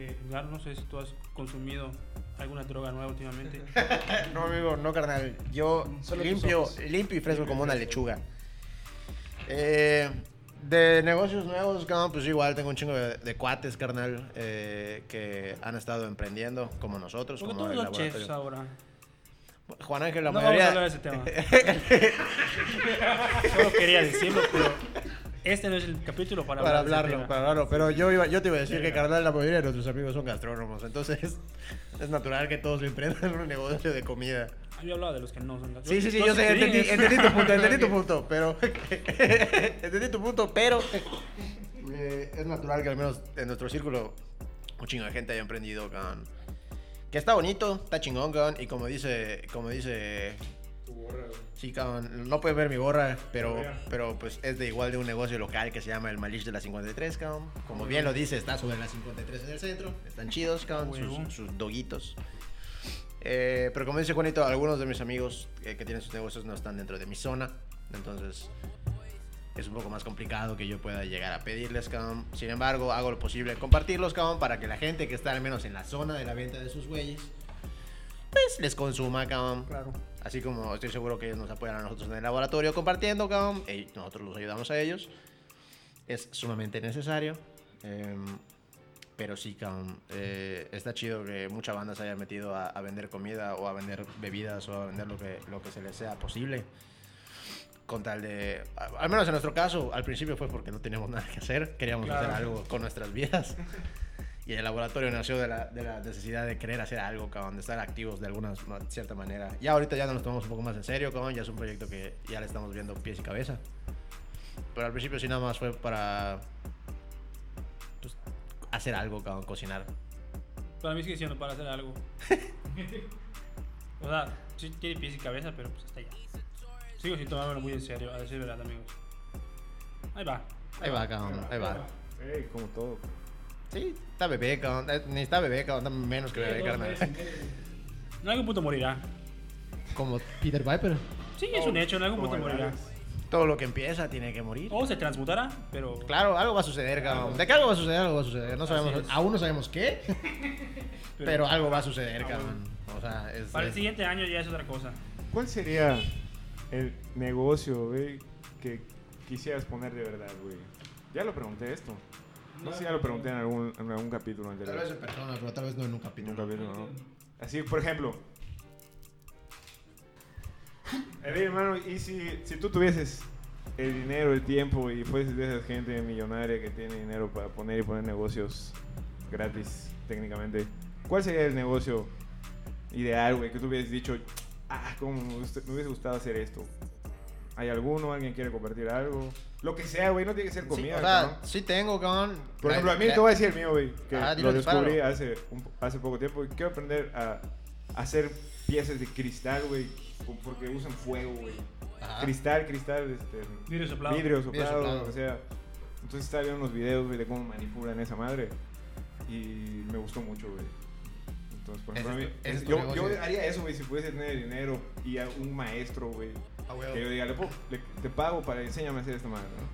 Eh, no sé si tú has consumido alguna droga nueva últimamente. [LAUGHS] No, amigo, no, carnal. Yo Solo limpio, limpio y fresco como una lechuga. Eh, de negocios nuevos, cabrón, pues igual tengo un chingo de, de cuates, carnal, eh, que han estado emprendiendo como nosotros, Porque como todos chefs ahora. Juan Ángel, la no vamos a mayoría... hablar de ese tema. [LAUGHS] Solo quería decirlo, pero este no es el capítulo para, para hablar hablarlo, para hablarlo. Pero yo, iba, yo te iba a decir que, carnal, la mayoría de nuestros amigos son gastrónomos. Entonces, [LAUGHS] es natural que todos emprendan un negocio de comida. Yo hablaba de los que no son Sí, sí, sí, yo sí sé, te entendí, tu punto, entendí tu [LAUGHS] punto, pero... [LAUGHS] entendí tu punto, pero... eh, es natural que al menos en nuestro círculo un chingo de gente haya emprendido, cabrón. Que está bonito, está chingón, cabrón, y como dice, como dice... Tu gorra, güey. Sí, cabrón, no puede ver mi gorra, pero, pero pues es de igual de un negocio local que se llama el Malish de la 53, cabrón. Como bien lo dice, está sobre la 53 en el centro, están chidos, cabrón, sus, sus doguitos. Eh, pero como dice Juanito, algunos de mis amigos eh, que tienen sus negocios no están dentro de mi zona, entonces es un poco más complicado que yo pueda llegar a pedirles, cabrón. Sin embargo, hago lo posible compartirlos, cabrón, para que la gente que está al menos en la zona de la venta de sus güeyes, pues les consuma, cabrón. Claro. Así como estoy seguro que ellos nos apoyan a nosotros en el laboratorio compartiendo, cabrón, y nosotros los ayudamos a ellos. Es sumamente necesario. em, pero sí, cabrón, eh, está chido que mucha banda se haya metido a, a vender comida o a vender bebidas o a vender lo que, lo que se les sea posible. con tal de, al menos en nuestro caso, al principio fue porque no teníamos nada que hacer, queríamos Claro. hacer algo con nuestras vidas. [LAUGHS] Y el laboratorio nació de la, de la necesidad de querer hacer algo, cabrón, de estar activos de alguna ma- cierta manera. Ya ahorita ya nos tomamos un poco más en serio, cabrón, ya es un proyecto que ya le estamos viendo pies y cabeza. Pero al principio sí nada más fue para pues, hacer algo, cabrón, cocinar. Para mí sigue siendo para hacer algo. [LAUGHS] o sea, sí tiene pies y cabeza, pero pues hasta allá. Sigo sin tomármelo muy en serio, a decir verdad, amigos. Ahí va. Ahí va, cabrón, ahí va. Ey, como todo. Sí, está bebé, cabrón, eh, ni está bebé, cabrón, menos que bebé, carnal. En algún punto morirá. Como Peter Viper. Sí, es un hecho, en algún punto morirá. Todo lo que empieza tiene que morir. O se transmutará, pero. Claro, algo va a suceder, cabrón. De que algo va a suceder, algo va a suceder. No sabemos, aún no sabemos qué, [LAUGHS] pero, algo va a suceder, cabrón. O sea, es. Para el siguiente año ya es otra cosa. ¿Cuál sería el negocio, güey, que quisieras poner de verdad, güey? Ya lo pregunté esto. No sé si ya lo pregunté en algún, en algún capítulo Tal anterior. vez en persona, pero tal vez no en un En un capítulo. capítulo, ¿no? Así, por ejemplo. Eri, hermano, y si, si tú tuvieses el dinero, el tiempo y fueses de esa gente millonaria que tiene dinero para poner y poner negocios gratis, técnicamente, ¿cuál sería el negocio ideal, güey, que tú hubieses dicho, ah, me, gusta- me hubiese gustado hacer esto? ¿Hay alguno? ¿Alguien quiere compartir algo? Lo que sea, güey, no tiene que ser Sí, comida, o sea, cabrón. sí tengo, cabrón. Por ejemplo, a mí te voy a decir el mío, güey, que Ah, dilo, lo descubrí hace, un- hace poco tiempo y quiero aprender a, a hacer piezas de cristal, güey, po- porque usan fuego, güey. Cristal, cristal, este, Vidrio soplado. vidrio soplado, soplado. o sea. Entonces estaba viendo unos videos, güey, de cómo manipulan esa madre y me gustó mucho, güey. Entonces, por ejemplo, a mí- es yo, yo haría eso, güey, si pudiese tener dinero y a un maestro, güey, Ah, que yo diga, le, le- te pago para enséñame a hacer esta madre, ¿no?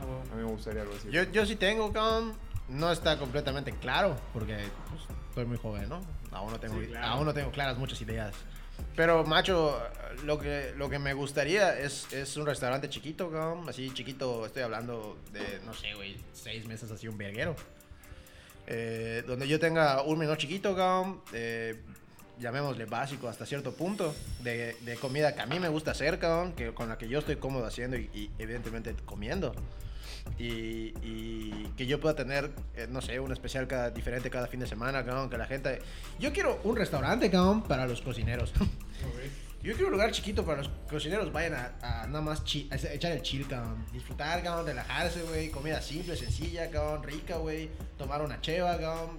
Ah, bueno. A mí me gustaría algo así. Yo, yo sí tengo, cabrón. No está completamente claro, porque pues, estoy muy joven, ¿no? Aún no tengo, Sí, claro. aún no tengo claras muchas ideas. Pero, macho, lo que, lo que me gustaría es, es un restaurante chiquito, cabrón. Así chiquito, estoy hablando de, no sé, güey, seis meses así, un verguero. Eh, donde yo tenga un menú chiquito, cabrón. eh, llamémosle básico hasta cierto punto. De, de comida que a mí me gusta hacer, cabrón. Que, con la que yo estoy cómodo haciendo y, y evidentemente comiendo. Y, y que yo pueda tener, eh, no sé, un especial cada, diferente cada fin de semana, cabrón, que la gente... Yo quiero un restaurante, cabrón, para los cocineros. [LAUGHS] Yo quiero un lugar chiquito para los cocineros vayan a, a nada más chi- a echar el chill, cabrón. Disfrutar, cabrón, relajarse, güey. Comida simple, sencilla, cabrón, rica, güey. Tomar una cheva, cabrón.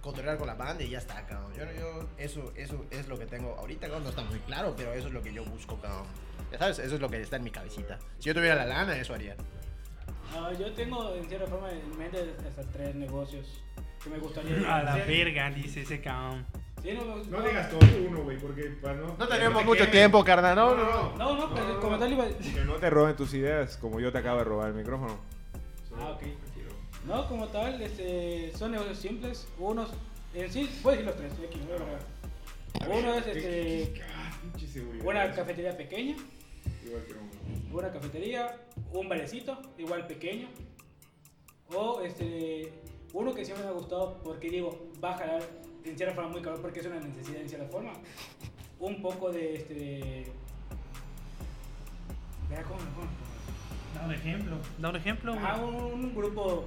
Controlar con la banda y ya está, cabrón. Yo, yo, eso, eso es lo que tengo ahorita, cabrón. No está muy claro, pero eso es lo que yo busco, cabrón. Ya sabes, eso es lo que está en mi cabecita. Si yo tuviera la lana, eso haría. Ah, yo tengo en cierta forma en mente hasta tres negocios que me gustaría A la verga, dice ese cabrón. Sí, no, No digas todo uno, güey, porque para no... No tenemos te mucho quemen. tiempo, carnal. No, no, no. No, no, pero como tal iba Que no te roben tus ideas, como yo te acabo de robar el micrófono. Ah, ok. No, como tal, este, son negocios simples. Unos, en sí, voy a decir los tres, aquí. Uno es este, seguridad. una cafetería pequeña, Igual que uno. una cafetería, un barecito, igual pequeño. O este, uno que siempre me ha gustado porque digo, va a jalar en cierta forma muy cabrón porque es una necesidad en cierta forma. Un poco de este. de- Vea cómo pongo. Da un ejemplo. Da un ejemplo. Ah, un, grupo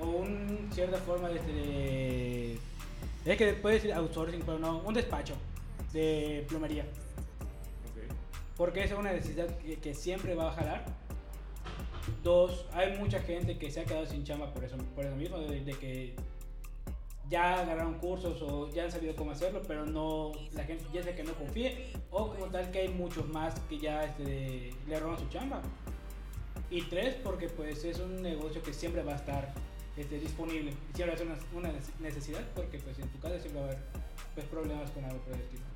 o un cierta forma de, este, de- es que puede decir outsourcing, pero no, un despacho de plomería. Ok. Porque esa es una necesidad que, que siempre va a jalar. Dos, hay mucha gente que se ha quedado sin chamba por eso, por eso mismo, de, de que ya agarraron cursos o ya han sabido cómo hacerlo, pero no, la gente ya sé que no confíe, o como tal que hay muchos más que ya este, le roban su chamba. Y tres, porque pues es un negocio que siempre va a estar este, disponible, siempre va a ser una, una necesidad, porque pues en tu casa siempre va a haber pues, problemas con algo por el estilo.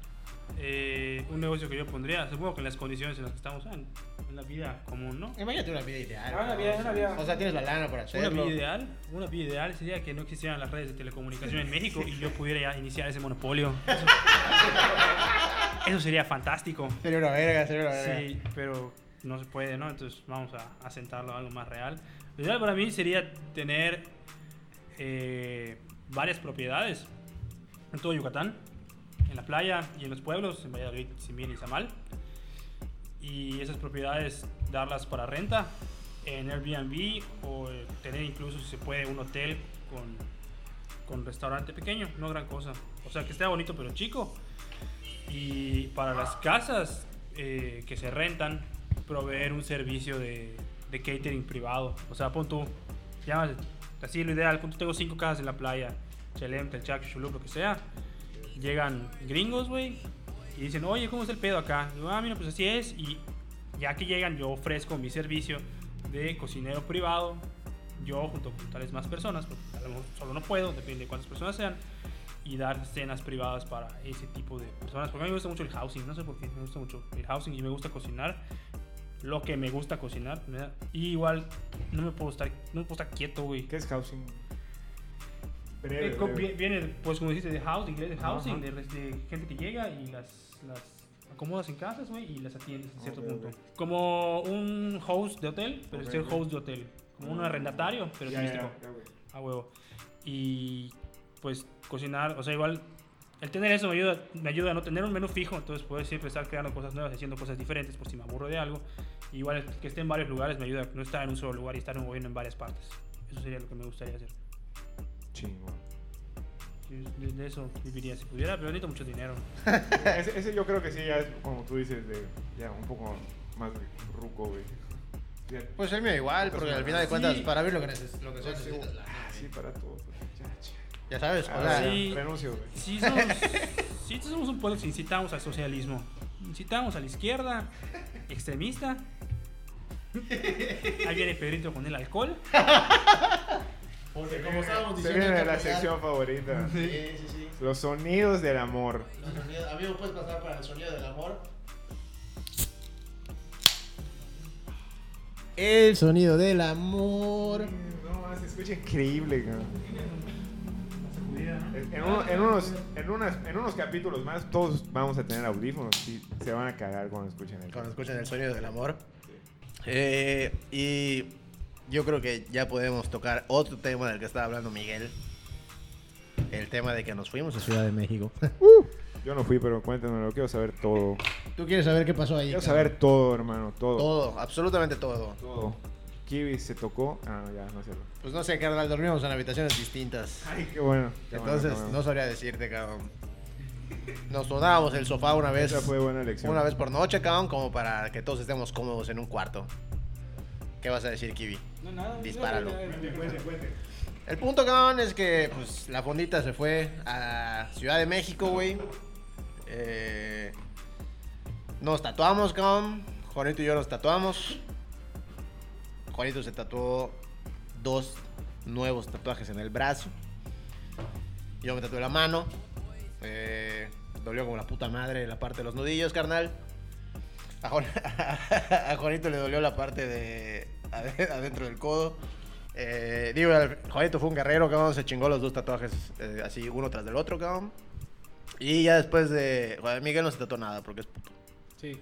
Eh, un negocio que yo pondría, supongo que en las condiciones en las que estamos, en, en la vida común, ¿no? Imagínate una vida ideal. Ah, una vida- una vida- O sea, tienes la lana para Una hacerlo. vida ideal, una vida ideal sería que no existieran las redes de telecomunicación en México y yo pudiera ya iniciar ese monopolio. Eso, [LAUGHS] eso sería fantástico. Sería una verga, sería una verga. Sí, pero no se puede, ¿no? Entonces vamos a, a sentarlo a algo más real. Lo ideal para mí sería tener eh, varias propiedades en todo Yucatán, en la playa y en los pueblos, en Valladolid, Simín y Zamal. y esas propiedades darlas para renta en Airbnb o eh, tener incluso, si se puede, un hotel con, con restaurante pequeño, no gran cosa. O sea, que esté bonito pero chico. Y para las casas eh, que se rentan, proveer un servicio de, de catering privado. O sea, pon tú, así lo ideal, pon tengo cinco casas en la playa, Chelem, Telchac, Chulup, lo que sea. Llegan gringos, güey, y dicen, oye, ¿cómo es el pedo acá? Digo, ah, mira, pues así es. Y ya que llegan, yo ofrezco mi servicio de cocinero privado. Yo, junto con tales más personas, porque a lo mejor solo no puedo, depende de cuántas personas sean. Y dar cenas privadas para ese tipo de personas. Porque a mí me gusta mucho el housing, no sé por qué, me gusta mucho el housing y me gusta cocinar. Lo que me gusta cocinar. Y igual, no me puedo estar, no me puedo estar quieto, güey. ¿Qué es housing? Breve, Eh, breve. vi- Viene, pues como dijiste, de housing, de housing, de, de gente que llega y las, las acomodas en casas, güey, y las atiendes en cierto Ok, punto. ok. Como un host de hotel, pero Ok, es ser host de hotel. Como un arrendatario, pero ya, turístico. ya, güey. A huevo. Y pues cocinar, o sea, igual el tener eso me ayuda, me ayuda a no tener un menú fijo, entonces puedo siempre estar creando cosas nuevas, haciendo cosas diferentes por si me aburro de algo. Igual que esté en varios lugares me ayuda a no estar en un solo lugar y estar moviendo en varias partes. Eso sería lo que me gustaría hacer. Chingón. Yo De, eso viviría si pudiera, pero necesito mucho dinero. [LAUGHS] ese, ese yo creo que sí, ya es como tú dices, de ya un poco más ruco, güey. Ya- Pues el mío igual, porque al final de cuentas, Sí. para ver lo que, neces lo que Sí, necesitas lana, ah, sí, para todo. Ya, sabes, o Ah, sea, sí. renuncio, güey. Si somos, [LAUGHS] si somos un pueblo que incitamos al socialismo, incitamos a la izquierda, extremista. [LAUGHS] Ahí viene Pedrito con el alcohol. Porque como estábamos Se diciendo... viene hay que la sección favorita. [LAUGHS] Sí, sí, sí. Los sonidos del amor. Los sonidos- Amigo, ¿puedes pasar para el sonido del amor? El sonido del amor. No, se escucha increíble. En, uno- en unos, en, unas, en unos capítulos más, todos vamos a tener audífonos y se van a cagar cuando escuchen el Cuando escuchan el sonido del amor. Eh, y yo creo que ya podemos tocar otro tema del que estaba hablando Miguel. El tema de que nos fuimos a Ciudad de México. [LAUGHS] Yo no fui, pero cuéntanoslo, quiero saber todo. ¿Tú quieres saber qué pasó ahí? Quiero cabrón? saber todo, hermano, todo. todo, absolutamente todo. Todo. Kiwi se tocó. Ah, ya, no sé. Pues no sé, carnal, dormimos en habitaciones distintas. Ay, qué bueno. qué Entonces, bueno. no sabría decirte, cabrón. Nos tornábamos el sofá una vez. Esa fue buena elección. Una vez por noche, cabrón, como para que todos estemos cómodos en un cuarto. ¿Qué vas a decir, Kiwi? No, nada. Dispáralo. El punto, cabrón, es que pues, la fondita se fue a Ciudad de México, güey. Eh, nos tatuamos, cabrón. Juanito y yo nos tatuamos. Juanito se tatuó dos nuevos tatuajes en el brazo. Yo me tatué la mano. Eh, dolió como la puta madre la parte de los nudillos, carnal. A, Juan- [LAUGHS] a Juanito le dolió la parte de ade- adentro del codo. Eh, digo, Juanito fue un guerrero, cabrón. Se chingó los dos tatuajes eh, así, uno tras del otro, cabrón. Y ya después de. Juan Miguel no se tatuó nada porque es puto. Sí.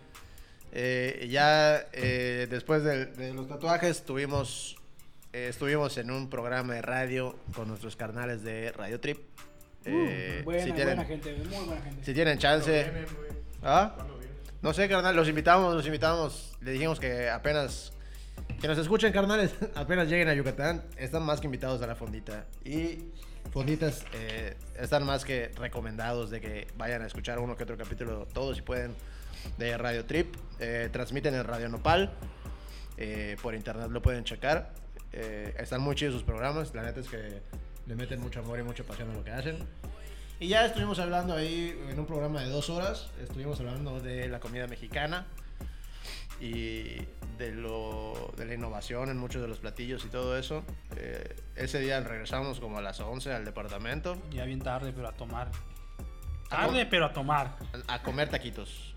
Eh, ya eh, después de, de los tatuajes tuvimos eh, estuvimos en un programa de radio con nuestros carnales de Radio Trip. Eh, Uh, buena, si, tienen, buena gente, muy buena gente. si tienen chance. ¿Ah? No sé, carnal, los invitamos, los invitamos. Le dijimos que apenas que nos escuchen, carnales, [LAUGHS] apenas lleguen a Yucatán, están más que invitados a la fondita. Y fonditas eh, están más que recomendados de que vayan a escuchar uno que otro capítulo, todos si pueden, de Radio Trip. Eh, transmiten en Radio Nopal, eh, por internet lo pueden checar. Eh, están muy chidos sus programas, la neta es que le meten mucho amor y mucha pasión a lo que hacen. Y ya estuvimos hablando ahí en un programa de dos horas, estuvimos hablando de la comida mexicana y de, lo, de la innovación en muchos de los platillos y todo eso. Eh, ese día regresamos como a las 11 al departamento Ya bien tarde, pero a tomar. Tarde, pero a tomar. a comer taquitos.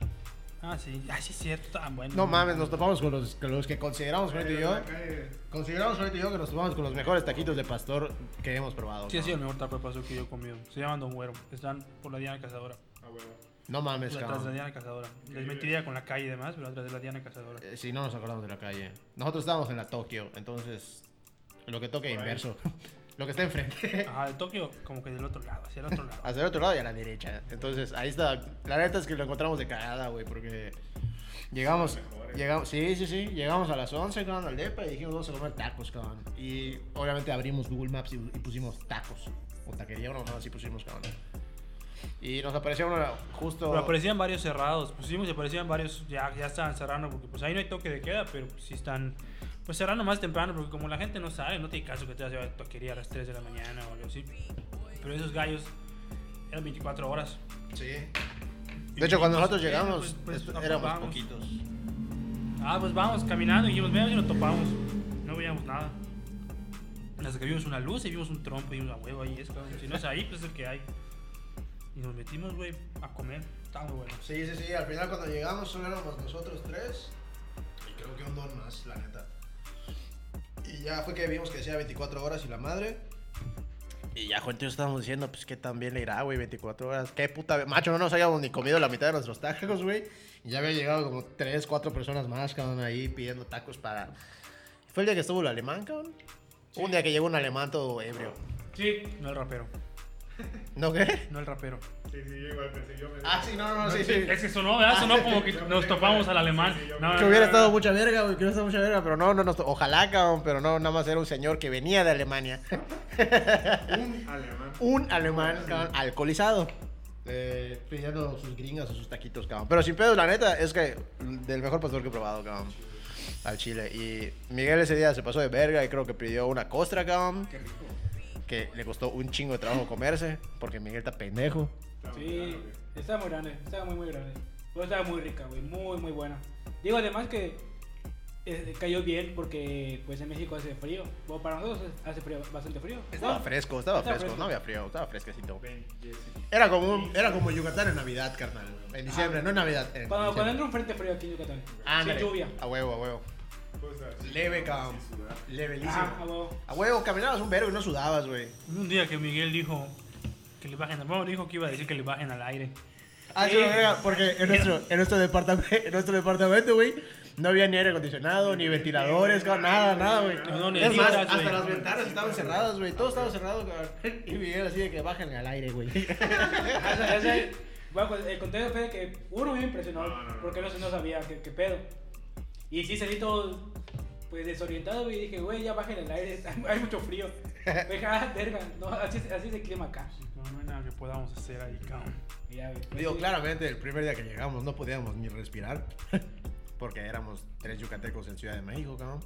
Ah, sí. Ah, sí, es cierto. Tan bueno. No mames, nos topamos con los, con los que consideramos, Juanito y yo, consideramos, Juanito y yo, que nos topamos con los mejores taquitos de pastor que hemos probado. Sí, ha ¿no? sido el mejor taco de pastor que yo he comido. Se llaman Don Güero. Están por la Diana Cazadora. No mames, Atrás de la cabrón. Diana Cazadora. Les mentiría con la calle y demás, pero atrás de la Diana Cazadora. Eh, Sí, no nos acordamos de la calle. Nosotros estábamos en la Tokio, entonces lo que toque inverso. [LAUGHS] lo que está enfrente. [LAUGHS] Ajá, de Tokio, como que del otro lado, hacia el otro lado. Hacia el otro lado y a la derecha. Entonces, ahí está. La neta es que lo encontramos de cagada, güey, porque Llegamos, Mejores. llegamos, sí, sí, sí, llegamos a las 11, cabrón, al depa y dijimos vamos a comer tacos, cabrón. Y obviamente abrimos Google Maps y, y pusimos tacos, o taquería, no, no, así pusimos, cabrón. Y nos apareció uno justo... Pero aparecían varios cerrados. Pusimos y aparecían varios, ya, ya estaban cerrando, porque pues ahí no hay toque de queda, pero pues, sí están pues cerrando más temprano, porque como la gente no sabe, no tiene caso que te vayas a toquería a las 3 de la mañana o algo así. Pero esos gallos eran 24 horas. Sí. Y De hecho, cuando nosotros dijimos, llegamos, "Bueno, pues, pues, éramos topamos". poquitos. Ah, pues vamos caminando y dijimos, veamos si nos topamos. No veíamos nada. Hasta que vimos una luz y vimos un trompo y una huevo ahí. Es, cabrón. si no es ahí, pues es el que hay. Y nos metimos, güey, a comer. Estaba muy bueno. Sí, sí, sí, al final cuando llegamos solo éramos nosotros tres. Y creo que un don más, la neta. Y ya fue que vimos que decía 24 horas y la madre. Y ya, Juan, estábamos diciendo, pues que también le irá, güey, 24 horas. Qué puta. Macho, no nos habíamos ni comido la mitad de nuestros tacos, güey. Y ya había llegado como 3, 4 personas más, cabrón, ahí pidiendo tacos para. Fue el día que estuvo el alemán, cabrón. Un día que llegó un alemán todo ebrio. Sí, No el rapero. ¿No qué? No el rapero. Sí, sí, yo igual pensé, yo me Ah, sí, no, no, no, sí, sí. Es que sonó, ¿verdad? Sonó como que nos topamos al alemán. Sí, sí, yo No, Que no, hubiera estado mucha verga, güey, que hubiera estado mucha verga, pero no, no, no, ojalá, cabrón, pero no, nada más era un señor que venía de Alemania. Un alemán. [LAUGHS] un alemán, cabrón, alcoholizado. Eh, pidiendo sus gringas o sus taquitos, cabrón. Pero sin pedo, la neta, es que del mejor pastor que he probado, cabrón. Al chile. Y Miguel ese día se pasó de verga y creo que pidió una costra, cabrón. Qué rico. Que le costó un chingo de trabajo comerse, porque Miguel está pendejo. Sí, grande. estaba muy grande, estaba muy, muy grande. Pero estaba muy rica, güey, muy, muy buena. Digo, además que eh, cayó bien porque, pues, en México hace frío. Bueno, para nosotros hace frío, bastante frío. Estaba ¿no? fresco, estaba Estaba fresco, fresco. no había frío, estaba fresquecito. Era como, era como Yucatán en Navidad, carnal. En diciembre, no en Navidad. En Cuando, cuando entra un frente frío aquí en Yucatán. Ándale. Sin lluvia. A huevo, a huevo. Leve, cabrón. Levelísimo. Ah, a huevo. Caminabas un vergo y no sudabas, güey. Un día que Miguel dijo que le bajen, bueno, dijo que iba a decir que le bajen al aire. Ah, Sí. lo porque en nuestro, en nuestro departamento, en nuestro departamento, güey, no había ni aire acondicionado, ni ventiladores, cabrón, nada, nada, güey. No, no, ni es más, hasta güey. las ventanas estaban cerradas, güey. Todo estaba cerrado, cabrón. Y Miguel así de que bájenle al aire, güey. [LAUGHS] Bueno, pues, el contexto fue de que uno me impresionó No, no, no. porque no, no sabía qué, qué pedo. Y sí salí todo pues desorientado y dije, güey, ya bajen el aire, [LAUGHS] hay mucho frío. Ah, [LAUGHS] verga, no, así, es- así es el clima acá. No, no hay nada que podamos hacer ahí, cabrón. Ya, pues, Digo, sí. claramente, el primer día que llegamos no podíamos ni respirar. [LAUGHS] Porque éramos tres yucatecos en Ciudad de México, cabrón.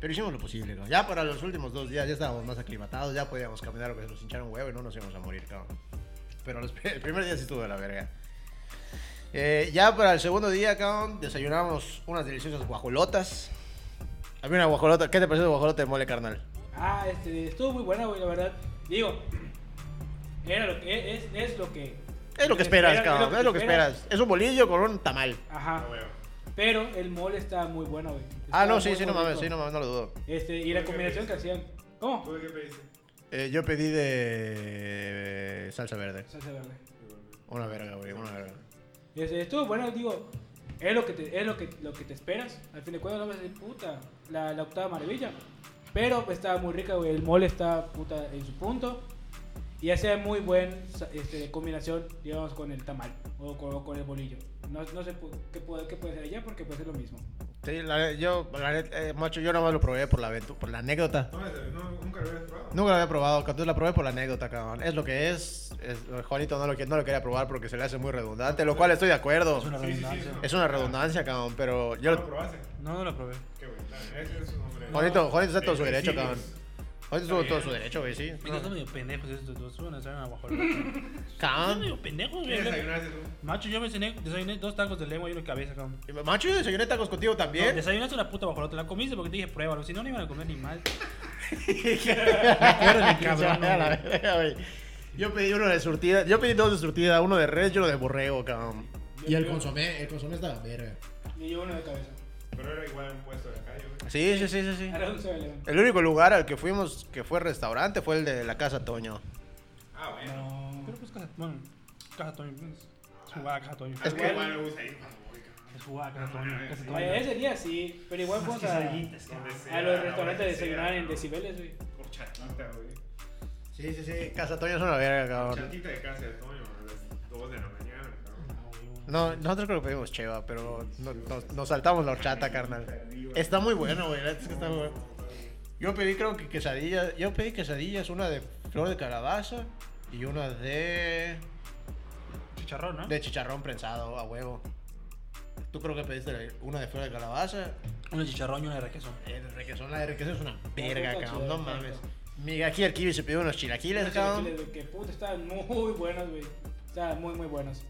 Pero hicimos lo posible, cabrón. Ya para los últimos dos días ya estábamos más aclimatados, ya podíamos caminar o que se nos hincharon huevo y no nos íbamos a morir, cabrón. Pero los- el primer día sí estuvo de la verga. Eh, ya para el segundo día, cabrón, desayunamos unas deliciosas guajolotas. Había una guajolota. ¿Qué te pareció el guajolote de mole, carnal? Ah, este, estuvo muy buena, güey, la verdad. Digo, era lo que, es, es lo que... Es lo que esperas, espera- cabrón. Es lo que esperas. Es un bolillo con un tamal. Ajá. Ah. Pero el mole está muy bueno, güey. Ah, no, sí, sí, no mames, sí, no mames, no lo dudo. Este, y la ¿Tú qué combinación que hacían... ¿Cómo? ¿Tú de qué pediste? Eh, yo pedí de salsa verde. Salsa verde. Una verga, güey, una verga. Estuvo bueno, digo, es lo que te, es lo que, lo que te esperas. Al fin de cuentas no vas a decir, puta, la, octava maravilla. Pero estaba muy rica. El mole está puta en su punto. Y hace muy buen sa- este, combinación, digamos, con el tamal o con el bolillo. No, no sé qué puede, qué puede ser allá porque puede ser lo mismo. Sí, la, yo, la neta, eh, macho, yo nomás lo probé por la, por la anécdota. No, ese- no, nunca lo habías probado. Nunca lo había probado, entonces la probé por la anécdota, cabrón. Es lo que es. es Juanito no lo, no lo quería probar porque se le hace muy redundante, lo cual estoy de acuerdo. Es una Sí, sí, sí, redundancia. Es una redundancia, cabrón, pero yo... ¿No lo probaste? No, no lo probé. Qué bueno. Ese es su nombre. Juanito, Juanito está todo su derecho, cabrón. Juanito estuvo todo su derecho, güey, sí. Mira, son medio pendejos estos dos. Suben a hacer una guajolota. [LAUGHS] Son Cabrón. medio pendejos, ¿Qué güey. desayunaste tú? Macho, yo me cené, desayuné dos tacos de lengua y una cabeza, cabrón. Macho, yo desayuné tacos contigo No, también. desayunaste una puta guajolota. La comiste porque te dije pruébalo. Si no, no iban a comer ni mal. Acuérdate, cabrón, a la verga, güey. Yo pedí uno de surtida, yo pedí dos de surtida, uno de res y uno de borrego, cabrón. Y el consomé, el consomé estaba verga. Y yo uno de cabeza. Pero era igual un puesto de acá, yo creo. Sí, sí, sí, sí, sí. Era un 7-Eleven. El único lugar al que fuimos que fue restaurante fue el de la Casa Toño. Ah, bueno. No. Pero pues casa, bueno, casa Toño. pues, Es jugada casa Toño. Es que- igual me gusta ir. Es jugada casa Toño. Casa Toño. Oye, ese día sí, pero igual fuimos a, a los a restaurantes de desayunar en decibeles, güey. Por chatita, güey. Sí, sí, sí. Casa Toño es una verga, cabrón. Chatita de casa de Toño, a 2 de la mañana, güey, No, nosotros creo que pedimos cheva, pero no- nos, nos saltamos la horchata, carnal. Está muy bueno, güey. es que está muy bueno. Yo pedí, creo que quesadillas. Yo pedí quesadillas, una de flor de calabaza y una de. Chicharrón, ¿no? de chicharrón prensado a huevo. Tú creo que pediste una de flor de calabaza. Una de chicharrón y una de requesón. El requesón, la de requesón es una verga, cabrón. No mames. Mi aquí el kiwi se pidió unos chilaquiles, Unos cabrón. chilaquiles, Que puta, estaban muy buenos, güey. Estaban muy, muy buenos.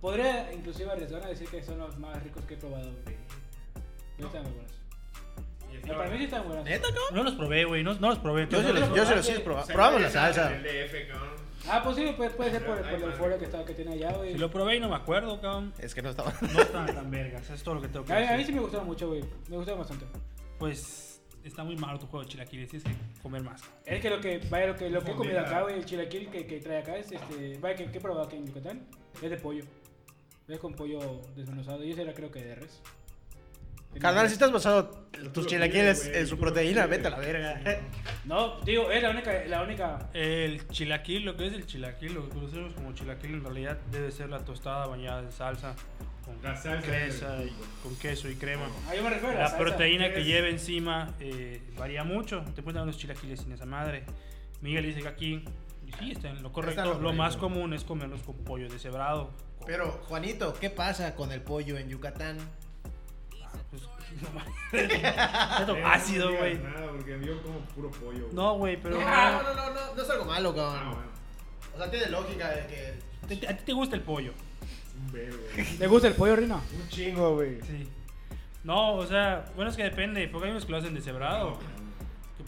Podría inclusive arriesgar a decir que son los más ricos que he probado, güey. Pero estaban muy buenos. No, para mí sí estaban buenos. ¿Neta, cabrón? No los probé, güey. No, no los probé. Yo se los- yo se los hice probar. Probamos la salsa. El DF, cabrón. Ah, pues sí, puede, puede ser por, por la euforia que, está, que tiene allá, güey. Si lo probé y no me acuerdo, cabrón. Es que no estaba. No estaban tan vergas. Es todo lo que tengo que A, a mí decir. sí me gustaron mucho, güey. Me gustaron bastante. Pues está muy malo tu juego de chilaquiles. Tienes que comer más. Es que lo que, vaya, lo que, lo que he comido acá, güey, el chilaquil que, que trae acá es, este, vaya, que, que he probado aquí en Yucatán, es de pollo. Es con pollo desmenuzado y ese era creo que de res. Carnal, si estás basado tus chilaquiles en su proteína, vete a la verga. [LAUGHS] No, digo, es la única, la única El chilaquil, lo que es el chilaquil, lo que conocemos como chilaquil, en realidad debe ser la tostada bañada en salsa con La salsa cresa y con queso y crema. Ah, yo me refiero a la, La salsa. proteína que lleva encima eh, varía mucho. Te pueden dar unos chilaquiles sin esa madre. Miguel dice que aquí, sí, está en lo correcto. Está lo lo más común es comerlos con pollo deshebrado. Pero, Juanito, ¿qué pasa con el pollo en Yucatán? pues, [LAUGHS] Eh, no ácido, güey. Nada, porque yo como puro pollo. güey. No, güey, pero. No, no, no, no, no es algo malo, Ah, cabrón. bueno. O sea, tiene lógica de que. Te- ¿A ti te gusta el pollo? Un vergo, güey. [LAUGHS] ¿Te gusta el pollo, Rina? Un chingo, güey. Sí. No, o sea, bueno, es que depende, porque hay unos que lo hacen deshebrado, que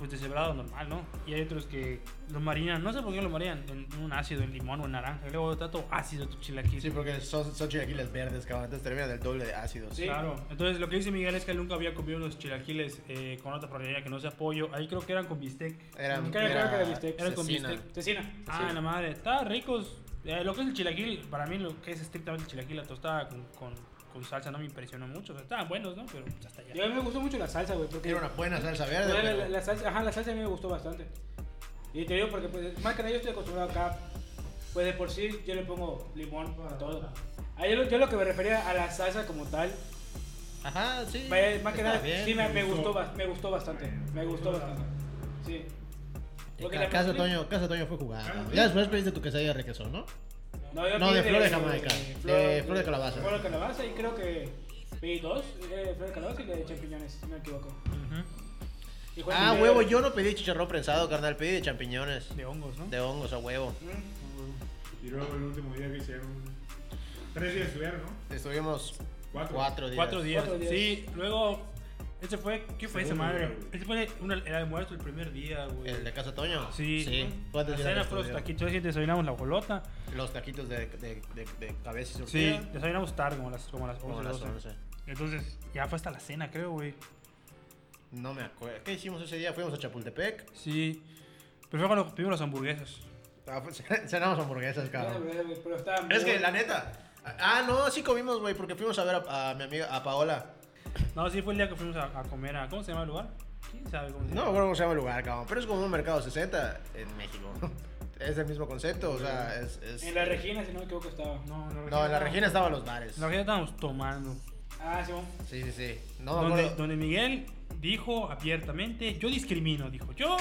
pues deshebrado normal, ¿no? Y hay otros que lo marinan, no sé por qué lo marinan, en un ácido, en limón o en naranja. Y luego está todo ácido tu chilaquil. Sí, porque son, son chilaquiles verdes, cabrón. Entonces terminan el doble de ácidos. Sí. Claro, entonces lo que dice Miguel es que él nunca había comido unos chilaquiles eh, con otra proteína que no sea pollo. Ahí creo que eran con bistec. Eran, creo que era bistec. Eran con bistec. Cecina. Ah, la madre, estaban ricos. Eh, lo que es el chilaquil, para mí lo que es estrictamente el chilaquil, la tostada con, con, con salsa no me impresionó mucho. O sea, estaban buenos, ¿no? Pero pues, hasta allá. Yo a mí me gustó mucho la salsa, güey, porque Tiene una buena salsa verde. la, la- pero- la salsa, ajá, la salsa a mí me gustó bastante. Y te digo porque pues, más que nada yo estoy acostumbrado acá, pues de por sí yo le pongo limón a todo. Ah, yo, lo- yo lo que me refería a la salsa como tal, Ajá, sí. vaya, más que nada bien. sí me, me gustó. me gustó bastante, me gustó bastante. Sí. Porque la Casa Toño, Casa Toño fue jugada. Ah. Ya después pediste tu quesadilla de requesón, ¿no? No, yo No, pedí de flor de Jamaica, de flor de calabaza. Flor de calabaza y creo que pedí dos, eh, flor de calabaza y de champiñones, si no me equivoco. Ah, huevo, yo no pedí chicharrón prensado, carnal. Pedí de champiñones. De hongos, ¿no? De hongos a huevo. Mm. Y luego el último día que hicieron. Tres días estuvieron, ¿no? Estuvimos Cuatro. cuatro días. Cuatro días. Cuatro días. Sí, luego. Ese fue. ¿Qué fue esa madre? Ese fue una- el almuerzo el primer día, güey. ¿El de Casa Toño? Sí. Sí. La ¿Cuántos días cena fue los taquitos. Desayunamos la bolota. Los taquitos de, de, de, de cabeza y Sí, desayunamos tarde, como las, como las 11, Como las 12. 11. Entonces, ya fue hasta la cena, creo, güey. No me acuerdo. ¿Qué hicimos ese día? Fuimos a Chapultepec. Sí. Pero fue cuando pedimos las hamburguesas. Ah, pues, [LAUGHS] cenamos hamburguesas, cabrón. Pero estaba Es que la neta. Ah, no, sí comimos, güey, porque fuimos a ver a, a mi amiga, a Paola. No, sí, fue el día que fuimos a, a comer a. ¿Cómo se llama el lugar? ¿Quién sabe cómo se No llama? acuerdo cómo se llama el lugar, cabrón. Pero es como un mercado 60 en México. [LAUGHS] Es el mismo concepto, o sea, es. es- En la Regina, si no me equivoco, estaba. No, en la No, en la Regina estaban los bares. En la Regina estábamos tomando. Ah, sí, Sí, sí, sí. No me donde, acuerdo. donde Miguel dijo abiertamente: Yo discrimino, dijo. Yo.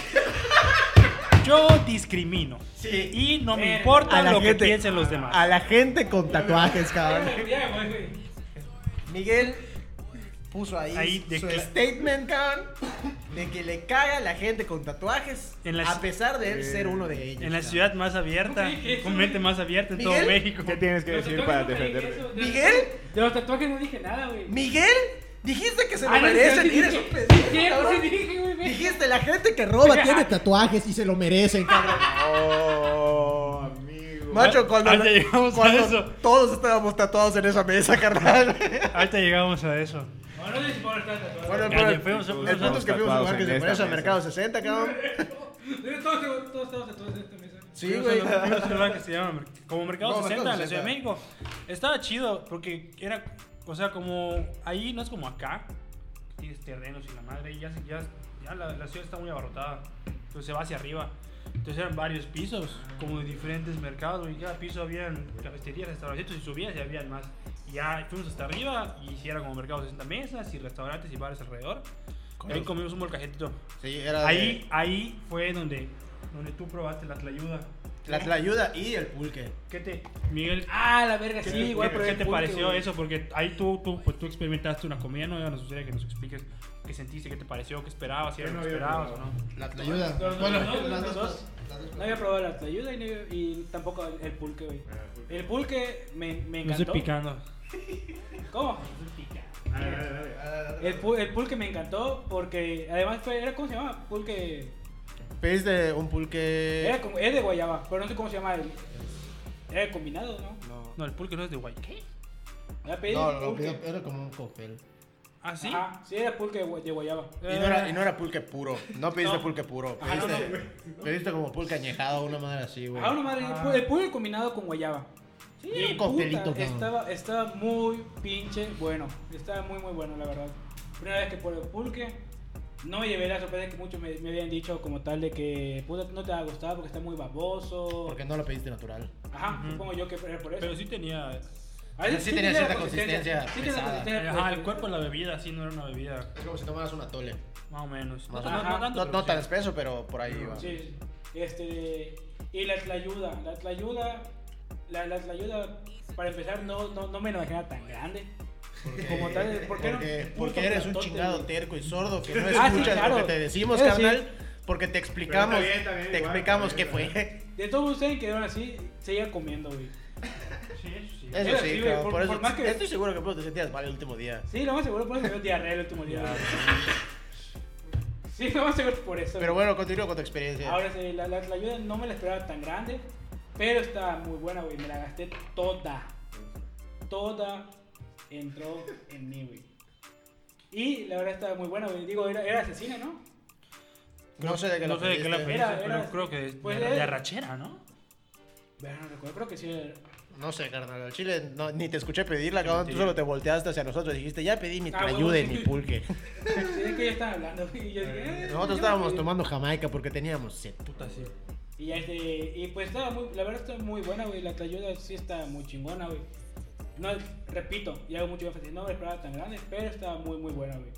Yo discrimino. Sí. Y no me Eh, importa lo gente- que piensen los demás. A la gente con [LAUGHS] tatuajes, cabrón. Ya, güey, güey. Miguel puso ahí, Ahí su statement, cabrón, de que le caga a la gente con tatuajes, En la- a pesar de él ser uno de ellos. En la cabrón. ciudad más abierta, con mente más abierta en todo México. ¿Qué tienes que Los decir para no defenderte? de ¿Miguel? De los tatuajes no dije nada, güey. Miguel, dijiste que se lo Ah, merecen. sí, Eres sí, un pendejo. Dijiste, la gente que roba [LAUGHS] tiene tatuajes y se lo merecen, cabrón. Oh, amigo. Macho, cuando, Ahorita llegamos a cuando eso. todos estábamos tatuados en esa mesa, carnal. Ahorita llegamos a eso. No, no sé si puedo estar tatuado. Bueno, pero el fuimos punto es que fuimos a un lugar que se en parece. Mercado 60, cabrón. [LAUGHS] Todos, todos estamos tatuados en esta mesa. Sí, güey. a un- fuimos a un lugar que se llama como Mercado No, 60 Mercado en la Ciudad de 60. México. Estaba chido porque era, o sea, como ahí no es como acá, tienes terrenos y la madre, y ya, ya, ya la, la ciudad está muy abarrotada, entonces se va hacia arriba. Entonces eran varios pisos, como de diferentes mercados, y cada piso habían cafeterías, restaurantes, y subías y habían más. Y ya fuimos hasta arriba, y era como mercados de 60 mesas, y restaurantes y bares alrededor. Y ahí comimos un molcajetito. Sí, era Ahí, de- ahí fue donde, donde tú probaste la tlayuda. la tlayuda y el pulque. ¿Qué te, Miguel? Ah, la verga, ¿Qué, sí, igual qué- probé qué te pulque, pareció güey. eso? Porque ahí tú, tú, pues, tú experimentaste una comida nueva, nos gustaría que nos expliques qué sentiste, qué te pareció, qué esperabas, si era lo no que esperabas o no. La tlayuda. Bueno, las dos. No había probado la tlayuda y, no- y tampoco el, pulque, güey. Ah. El pulque me, me No estoy encantó. picando. ¿Cómo? Dale, dale, dale. El, pu- el pulque me encantó porque además fue, era, ¿cómo se llama? Pulque... Pediste un pulque. Era como, es de guayaba, pero no sé cómo se llama el... Era el combinado, ¿no? No, No, el pulque no es de guay. ¿Qué? No, lo pulque. pidió- era como un cóctel. ¿Ah, sí? Ajá, sí, era pulque de gua- de guayaba. Y no, era, y no era pulque puro. No pediste No. pulque puro. Ajá, no, Pediste, pediste como pulque añejado, una madre así, güey. Ah, una madre, el pulque combinado con guayaba. Sí, Y un coctelito, puta, estaba, estaba muy pinche bueno. Estaba muy, muy bueno, la verdad. Primera vez que por el pulque. No me llevé la sorpresa que muchos me, me habían dicho como tal de que puta, no te va a gustar porque está muy baboso. Porque no lo pediste natural. Ajá, Ujú. supongo yo que era por eso. Pero sí tenía... A veces sí tenía la cierta consistencia Sí tenía pesada. consistencia Ajá, el pesada. cuerpo de la bebida, sí, no era una bebida, Es como si tomaras un atole. más o menos. Más no, no, tanto, No, no sí. tan espeso, pero por ahí. Sí, sí. Este, y la tlayuda, la tlayuda, la, la tlayuda, para empezar, no, no, no me la imaginaba tan grande. Porque, Como tal, ¿por qué no? porque, Puto porque eres un chingado terco y sordo que no [LAUGHS] Ah, sí, escuchas claro. lo que te decimos, sí. carnal. Porque te explicamos, está bien, está bien, te igual, explicamos qué fue. De todos ustedes que quedaron así, seguía comiendo, güey. Sí, eso sí. Eso sí, cabrón, por- por, eso por más que- estoy seguro que te sentías mal el último día. Sí, lo más seguro por eso me dio diarrea el último día. Sí, lo más seguro por eso. Pero bueno, continúa con tu experiencia. Ahora sí, la, la tlayuda no me la esperaba tan grande, pero está muy buena, güey. Me la gasté toda. Toda entró en mí, güey. Y la verdad está muy buena, güey. Digo, era, era asesina, ¿no? no sé de qué no sé de qué la pediste. Era- pero era- creo que es pues de, era- de arrachera, ¿no? Bueno, no recuerdo, creo que sí. era- No sé, carnal. Al chile no, ni te escuché pedirla, cabrón. Tú solo te volteaste hacia nosotros y dijiste, ya pedí mi Ah, ayuda huevo, y sí. mi pulque. [LAUGHS] Sí, es que ya estaban hablando, güey. [LAUGHS] Y yo dije, eh, Nosotros estábamos tomando Jamaica porque teníamos sed. Puta, sí. Y, este, y pues estaba muy, la verdad está muy buena, güey. La tlayuda sí está muy chingona, güey. No, repito, y hago mucho énfasis, no me esperaba tan grande, pero estaba muy, muy buena, güey.